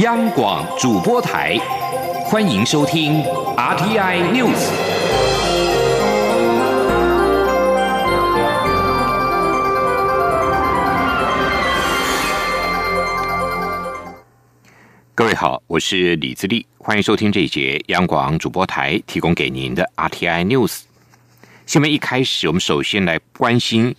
央广主播台，欢迎收听 RTI News。各位好，我是李自立，欢迎收听这一节央广主播台提供给您的 RTI News。新闻一开始，我们首先来关心。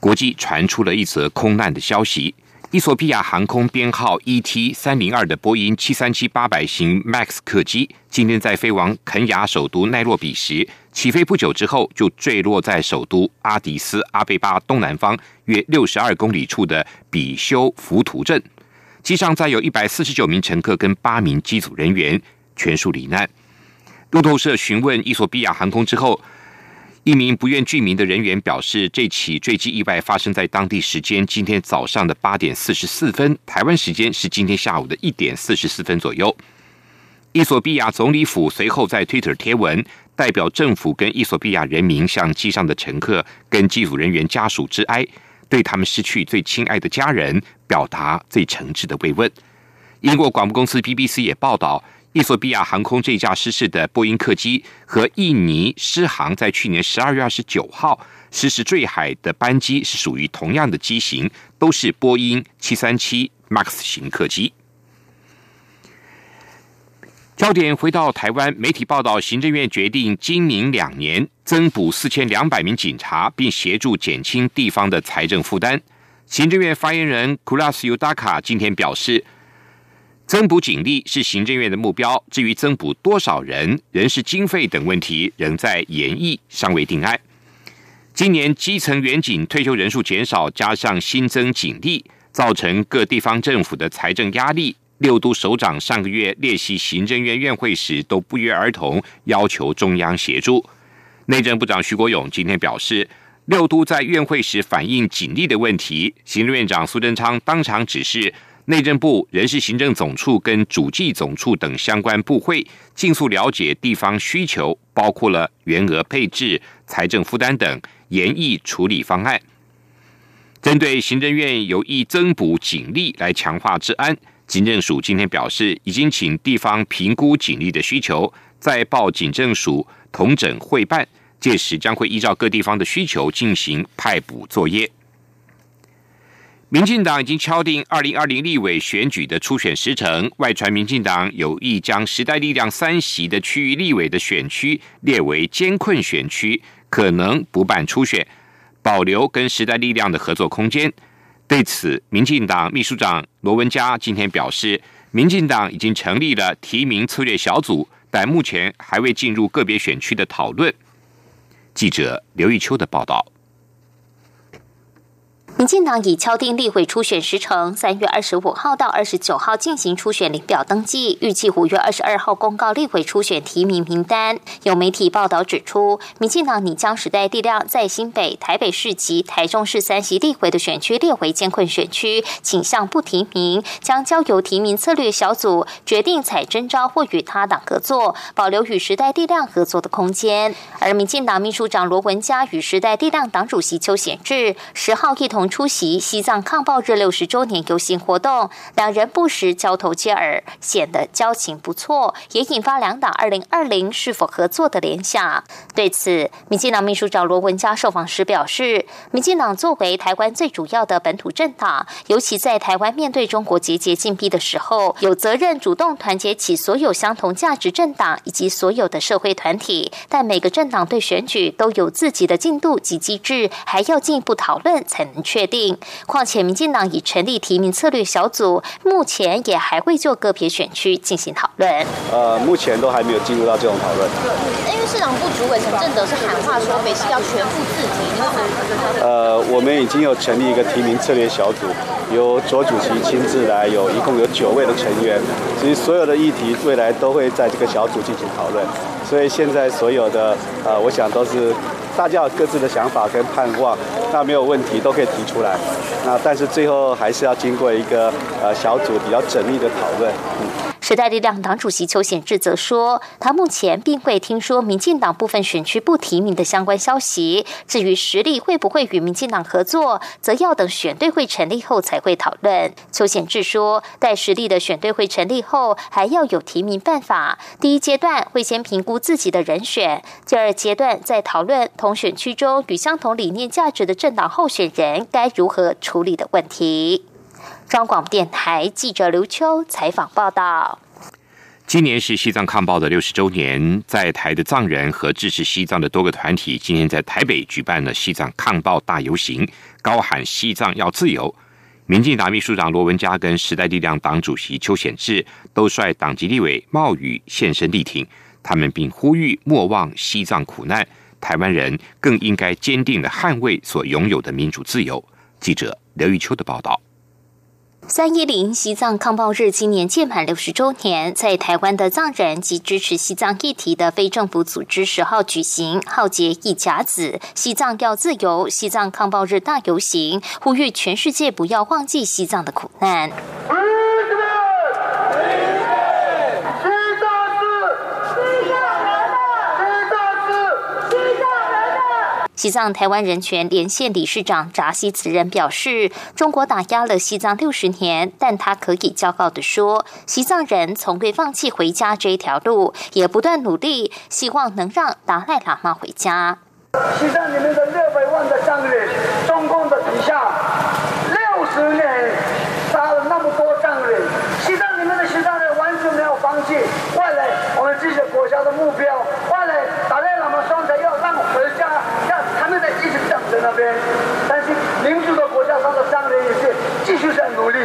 国际传出了一则空难的消息，伊索比亚航空编号 ET 三零二的波音七三七八百型 MAX 客机，今天在飞往肯雅首都奈洛比时，起飞不久之后就坠落在首都阿迪斯阿贝巴东南方约六十二公里处的比修浮图镇。机上载有一百四十九名乘客跟八名机组人员，全数罹难。路透社询问伊索比亚航空之后。一名不愿具名的人员表示，这起坠机意外发生在当地时间今天早上的八点四十四分，台湾时间是今天下午的一点四十四分左右。伊索比亚总理府随后在 Twitter 贴文，代表政府跟伊索比亚人民向机上的乘客跟机组人员家属致哀，对他们失去最亲爱的家人表达最诚挚的慰问。英国广播公司 BBC 也报道。伊索比亚航空这架失事的波音客机和印尼狮航在去年十二月二十九号失事坠海的班机是属于同样的机型，都是波音七三七 MAX 型客机。焦点回到台湾，媒体报道，行政院决定今明两年增补四千两百名警察，并协助减轻地方的财政负担。行政院发言人 Kulas Yudaka 今天表示。增补警力是行政院的目标，至于增补多少人、人事经费等问题，仍在研议，尚未定案。今年基层员警退休人数减少，加上新增警力，造成各地方政府的财政压力。六都首长上个月列席行政院院会时，都不约而同要求中央协助。内政部长徐国勇今天表示，六都在院会时反映警力的问题，行政院长苏贞昌当场指示。内政部人事行政总处跟主计总处等相关部会，尽速了解地方需求，包括了员额配置、财政负担等，研议处理方案。针对行政院有意增补警力来强化治安，警政署今天表示，已经请地方评估警力的需求，再报警政署同整会办，届时将会依照各地方的需求进行派补作业。民进党已经敲定二零二零立委选举的初选时程，外传民进党有意将时代力量三席的区域立委的选区列为艰困选区，可能不办初选，保留跟时代力量的合作空间。对此，民进党秘书长罗文嘉今天表示，民进党已经成立了提名策略小组，但目前还未进入个别选区的讨论。记者刘玉秋的报道。民进党已敲定立委初选时程，三月二十五号到二十九号进行初选领表登记，预计五月二十二号公告立委初选提名名单。有媒体报道指出，民进党拟将时代力量在新北、台北市及台中市三席立委的选区列为艰困选区，倾向不提名，将交由提名策略小组决定采征召或与他党合作，保留与时代力量合作的空间。而民进党秘书长罗文嘉与时代力量党主席邱显智十号一同。出席西藏抗暴日六十周年游行活动，两人不时交头接耳，显得交情不错，也引发两党二零二零是否合作的联想。对此，民进党秘书长罗文嘉受访时表示，民进党作为台湾最主要的本土政党，尤其在台湾面对中国节节进逼的时候，有责任主动团结起所有相同价值政党以及所有的社会团体。但每个政党对选举都有自己的进度及机制，还要进一步讨论才能确。定。况且，民进党已成立提名策略小组，目前也还会就个别选区进行讨论。呃，目前都还没有进入到这种讨论。因为市长部主委陈正德是喊话说，北市要全部自提。呃，我们已经有成立一个提名策略小组，由卓主席亲自来，有一共有九位的成员。其实所有的议题未来都会在这个小组进行讨论。所以现在所有的呃，我想都是。大家有各自的想法跟盼望，那没有问题，都可以提出来。那但是最后还是要经过一个呃小组比较缜密的讨论。嗯时代力量党主席邱显智则说，他目前并未听说民进党部分选区不提名的相关消息。至于实力会不会与民进党合作，则要等选队会成立后才会讨论。邱显智说，待实力的选队会成立后，还要有提名办法。第一阶段会先评估自己的人选，第二阶段再讨论同选区中与相同理念价值的政党候选人该如何处理的问题。中广电台记者刘秋采访报道：今年是西藏抗暴的六十周年，在台的藏人和支持西藏的多个团体，今天在台北举办了西藏抗暴大游行，高喊“西藏要自由”。民进党秘书长罗文嘉跟时代力量党主席邱显智都率党籍立委冒雨现身力挺，他们并呼吁莫忘西藏苦难，台湾人更应该坚定的捍卫所拥有的民主自由。记者刘玉秋的报道。三一零西藏抗暴日今年届满六十周年，在台湾的藏人及支持西藏议题的非政府组织十号举行浩劫一甲子西藏要自由西藏抗暴日大游行，呼吁全世界不要忘记西藏的苦难。西藏台湾人权连线理事长扎西此人表示：“中国打压了西藏六十年，但他可以骄傲地说，西藏人从未放弃回家这一条路，也不断努力，希望能让达赖喇嘛回家。”西藏里面的六百万的藏人，中共的底下六十年杀了那么多藏人，西藏里面的西藏人完全没有放弃，为了我们自己国家的目标，为了达赖喇嘛双才要让回家。那边，但是民主的国家上的商人也是继续在努力。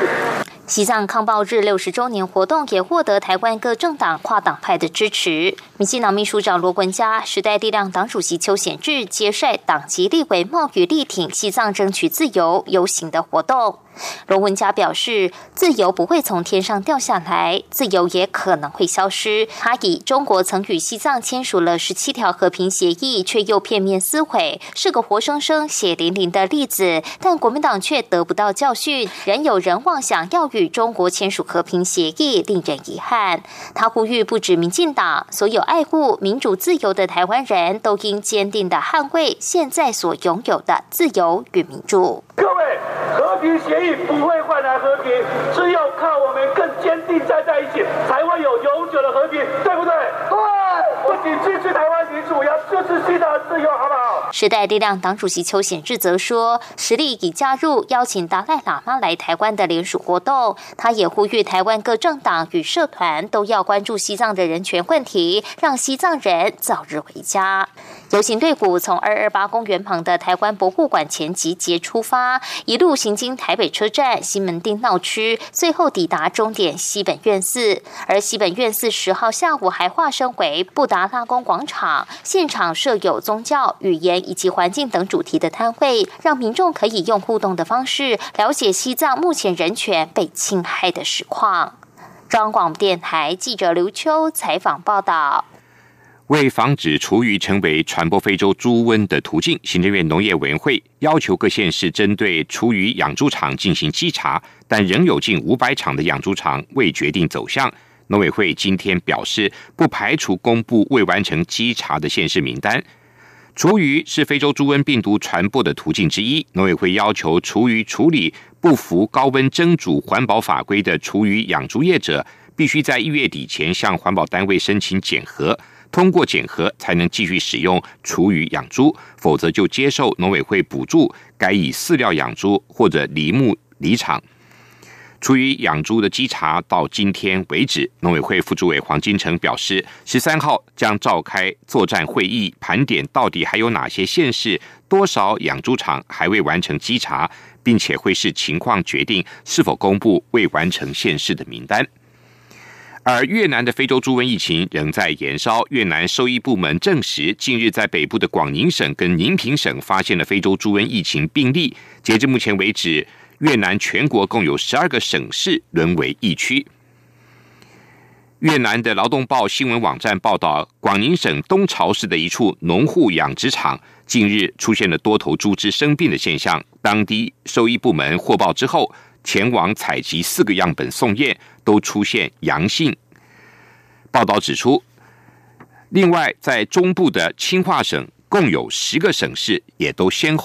西藏抗暴日六十周年活动也获得台湾各政党跨党派的支持。民进党秘书长罗文嘉、时代力量党主席邱显志接率党籍立委冒雨力挺西藏争取自由游行的活动。罗文佳表示，自由不会从天上掉下来，自由也可能会消失。他以中国曾与西藏签署了十七条和平协议，却又片面撕毁，是个活生生血淋淋的例子。但国民党却得不到教训，仍有人妄想要与中国签署和平协议，令人遗憾。他呼吁，不止民进党，所有爱护民主自由的台湾人都应坚定的捍卫现在所拥有的自由与民主。和平协议。不会换来和平，只有靠我们更坚定站在一起，才会有永久的和平，对不对？对，不仅支持台湾民主，要支持西藏自由，好不好？时代力量党主席邱显智则说，实力已加入邀请达赖喇嘛来台湾的联署活动。他也呼吁台湾各政党与社团都要关注西藏的人权问题，让西藏人早日回家。游行队伍从二二八公园旁的台湾博物馆前集结出发，一路行经台北车站、西门町闹区，最后抵达终点西本院寺。而西本院寺十号下午还化身为布达达拉宫广场，现场设有宗教、语言以及环境等主题的摊位，让民众可以用互动的方式了解西藏目前人权被侵害的实况。中广电台记者刘秋采访报道。为防止厨余成为传播非洲猪瘟的途径，行政院农业委员会要求各县市针对厨余养猪场进行稽查，但仍有近五百场的养猪场未决定走向。农委会今天表示，不排除公布未完成稽查的县市名单。厨余是非洲猪瘟病毒传播的途径之一，农委会要求厨余处理不符高温蒸煮环保法规的厨余养猪业者，必须在一月底前向环保单位申请检核。通过检核才能继续使用厨余养猪，否则就接受农委会补助，改以饲料养猪或者离牧离场。出于养猪的稽查到今天为止，农委会副主委黄金城表示，十三号将召开作战会议，盘点到底还有哪些县市多少养猪场还未完成稽查，并且会视情况决定是否公布未完成县市的名单。而越南的非洲猪瘟疫情仍在延烧。越南兽医部门证实，近日在北部的广宁省跟宁平省发现了非洲猪瘟疫情病例。截至目前为止，越南全国共有十二个省市沦为疫区。越南的劳动报新闻网站报道，广宁省东潮市的一处农户养殖场近日出现了多头猪只生病的现象。当地兽医部门获报之后。前往采集四个样本送验，都出现阳性。报道指出，另外在中部的清化省，共有十个省市也都先后